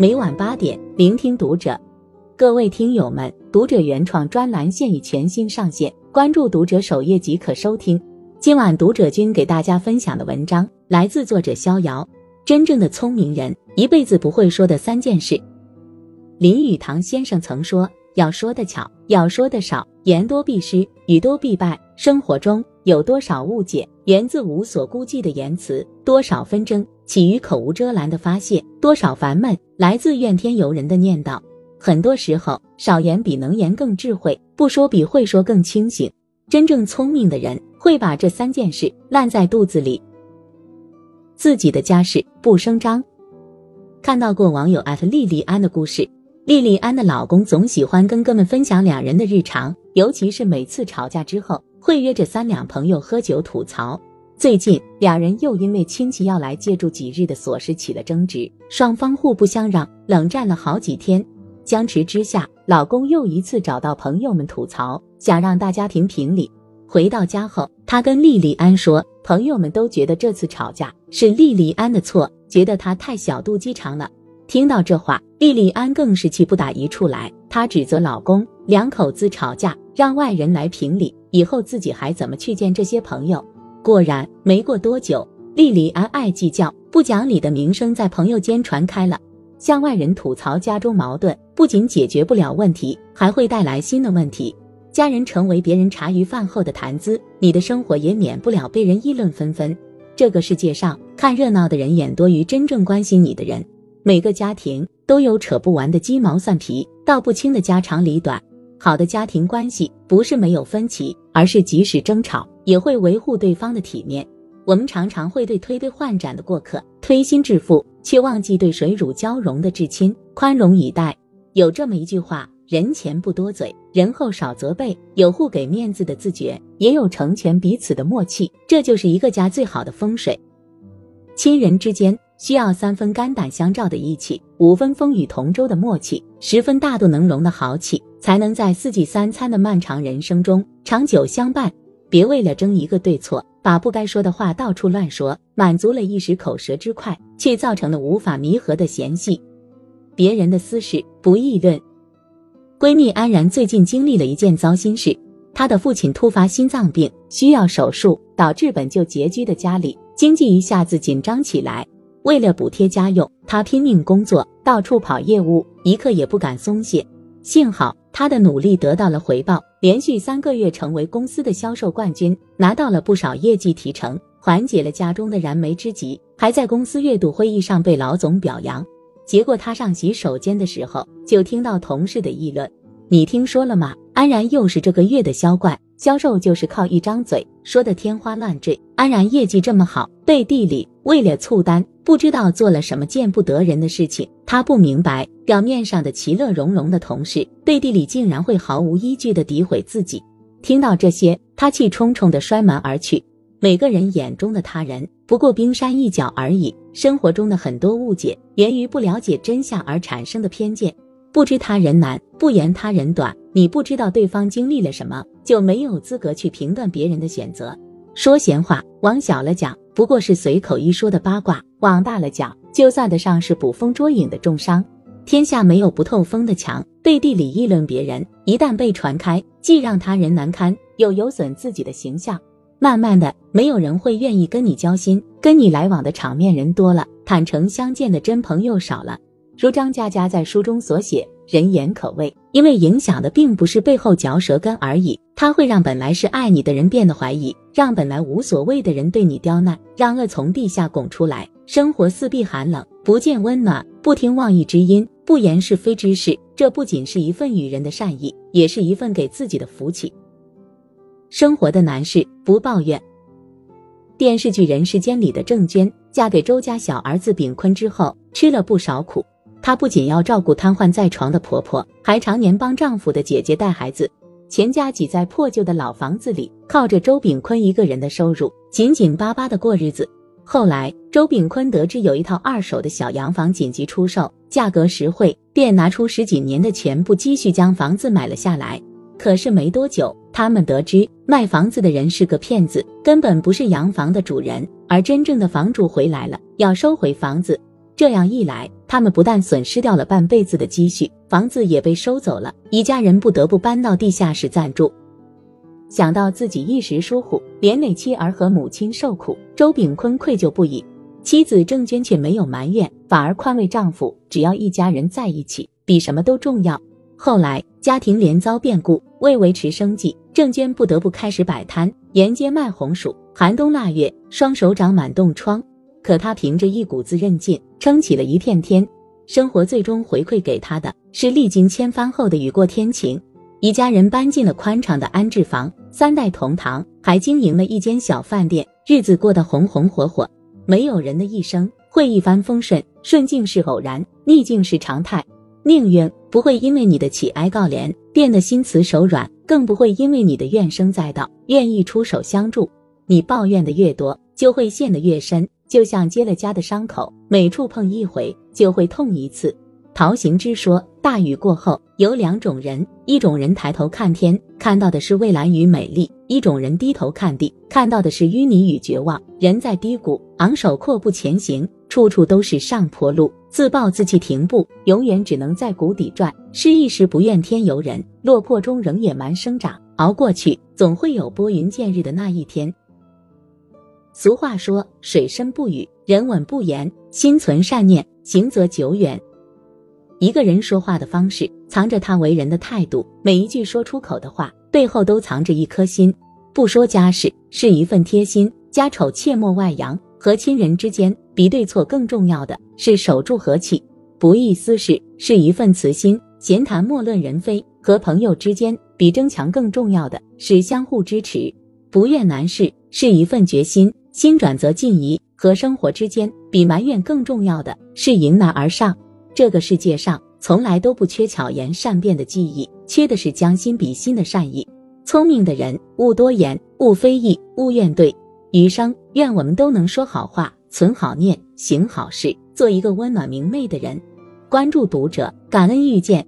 每晚八点，聆听读者。各位听友们，读者原创专栏现已全新上线，关注读者首页即可收听。今晚读者君给大家分享的文章来自作者逍遥。真正的聪明人一辈子不会说的三件事。林语堂先生曾说：“要说的巧，要说的少，言多必失，语多必败。”生活中有多少误解，源自无所顾忌的言辞；多少纷争起于口无遮拦的发泄；多少烦闷来自怨天尤人的念叨。很多时候，少言比能言更智慧，不说比会说更清醒。真正聪明的人会把这三件事烂在肚子里。自己的家事不声张。看到过网友艾特莉莉安的故事，莉莉安的老公总喜欢跟哥们分享两人的日常，尤其是每次吵架之后。会约着三两朋友喝酒吐槽。最近两人又因为亲戚要来借住几日的琐事起了争执，双方互不相让，冷战了好几天。僵持之下，老公又一次找到朋友们吐槽，想让大家评评理。回到家后，他跟莉莉安说，朋友们都觉得这次吵架是莉莉安的错，觉得她太小肚鸡肠了。听到这话，莉莉安更是气不打一处来，她指责老公两口子吵架。让外人来评理，以后自己还怎么去见这些朋友？果然，没过多久，莉莉安爱计较、不讲理的名声在朋友间传开了。向外人吐槽家中矛盾，不仅解决不了问题，还会带来新的问题。家人成为别人茶余饭后的谈资，你的生活也免不了被人议论纷纷。这个世界上，看热闹的人远多于真正关心你的人。每个家庭都有扯不完的鸡毛蒜皮、道不清的家长里短。好的家庭关系不是没有分歧，而是即使争吵也会维护对方的体面。我们常常会对推杯换盏的过客推心置腹，却忘记对水乳交融的至亲宽容以待。有这么一句话：人前不多嘴，人后少责备。有互给面子的自觉，也有成全彼此的默契，这就是一个家最好的风水。亲人之间。需要三分肝胆相照的义气，五分风雨同舟的默契，十分大度能容的豪气，才能在四季三餐的漫长人生中长久相伴。别为了争一个对错，把不该说的话到处乱说，满足了一时口舌之快，却造成了无法弥合的嫌隙。别人的私事不议论。闺蜜安然最近经历了一件糟心事，她的父亲突发心脏病，需要手术，导致本就拮据的家里经济一下子紧张起来。为了补贴家用，她拼命工作，到处跑业务，一刻也不敢松懈。幸好她的努力得到了回报，连续三个月成为公司的销售冠军，拿到了不少业绩提成，缓解了家中的燃眉之急，还在公司月度会议上被老总表扬。结果他上洗手间的时候，就听到同事的议论：“你听说了吗？安然又是这个月的销冠。”销售就是靠一张嘴说的天花乱坠。安然业绩这么好，背地里为了促单，不知道做了什么见不得人的事情。他不明白，表面上的其乐融融的同事，背地里竟然会毫无依据的诋毁自己。听到这些，他气冲冲的摔门而去。每个人眼中的他人，不过冰山一角而已。生活中的很多误解，源于不了解真相而产生的偏见。不知他人难，不言他人短。你不知道对方经历了什么，就没有资格去评断别人的选择。说闲话，往小了讲，不过是随口一说的八卦；往大了讲，就算得上是捕风捉影的重伤。天下没有不透风的墙，背地里议论别人，一旦被传开，既让他人难堪，又有损自己的形象。慢慢的，没有人会愿意跟你交心，跟你来往的场面人多了，坦诚相见的真朋友少了。如张嘉佳在书中所写。人言可畏，因为影响的并不是背后嚼舌根而已，它会让本来是爱你的人变得怀疑，让本来无所谓的人对你刁难，让恶从地下拱出来。生活四壁寒冷，不见温暖，不听妄议之音，不言是非之事，这不仅是一份与人的善意，也是一份给自己的福气。生活的难事不抱怨。电视剧《人世间》里的郑娟，嫁给周家小儿子炳坤之后，吃了不少苦。她不仅要照顾瘫痪在床的婆婆，还常年帮丈夫的姐姐带孩子，全家挤在破旧的老房子里，靠着周炳坤一个人的收入，紧紧巴巴的过日子。后来，周炳坤得知有一套二手的小洋房紧急出售，价格实惠，便拿出十几年的全部积蓄将房子买了下来。可是没多久，他们得知卖房子的人是个骗子，根本不是洋房的主人，而真正的房主回来了，要收回房子。这样一来，他们不但损失掉了半辈子的积蓄，房子也被收走了，一家人不得不搬到地下室暂住。想到自己一时疏忽，连累妻儿和母亲受苦，周炳坤愧疚不已。妻子郑娟却没有埋怨，反而宽慰丈夫：“只要一家人在一起，比什么都重要。”后来家庭连遭变故，为维持生计，郑娟不得不开始摆摊，沿街卖红薯。寒冬腊月，双手长满冻疮，可她凭着一股子韧劲，撑起了一片天。生活最终回馈给他的是历经千帆后的雨过天晴。一家人搬进了宽敞的安置房，三代同堂，还经营了一间小饭店，日子过得红红火火。没有人的一生会一帆风顺，顺境是偶然，逆境是常态。命运不会因为你的乞哀告怜变得心慈手软，更不会因为你的怨声载道愿意出手相助。你抱怨的越多，就会陷得越深，就像结了痂的伤口，每触碰一回就会痛一次。陶行知说：“大雨过后有两种人，一种人抬头看天，看到的是蔚蓝与美丽；一种人低头看地，看到的是淤泥与绝望。人在低谷，昂首阔步前行，处处都是上坡路；自暴自弃停步，永远只能在谷底转。失意时不怨天尤人，落魄中仍野蛮生长，熬过去，总会有拨云见日的那一天。”俗话说：“水深不语，人稳不言。心存善念，行则久远。”一个人说话的方式，藏着他为人的态度。每一句说出口的话，背后都藏着一颗心。不说家事是一份贴心，家丑切莫外扬。和亲人之间，比对错更重要的是守住和气。不议私事是一份慈心，闲谈莫论人非。和朋友之间，比争强更重要的是相互支持。不怨难事是一份决心，心转则静怡。和生活之间，比埋怨更重要的是迎难而上。这个世界上从来都不缺巧言善辩的技艺，缺的是将心比心的善意。聪明的人勿多言，勿非议，勿怨怼。余生愿我们都能说好话，存好念，行好事，做一个温暖明媚的人。关注读者，感恩遇见。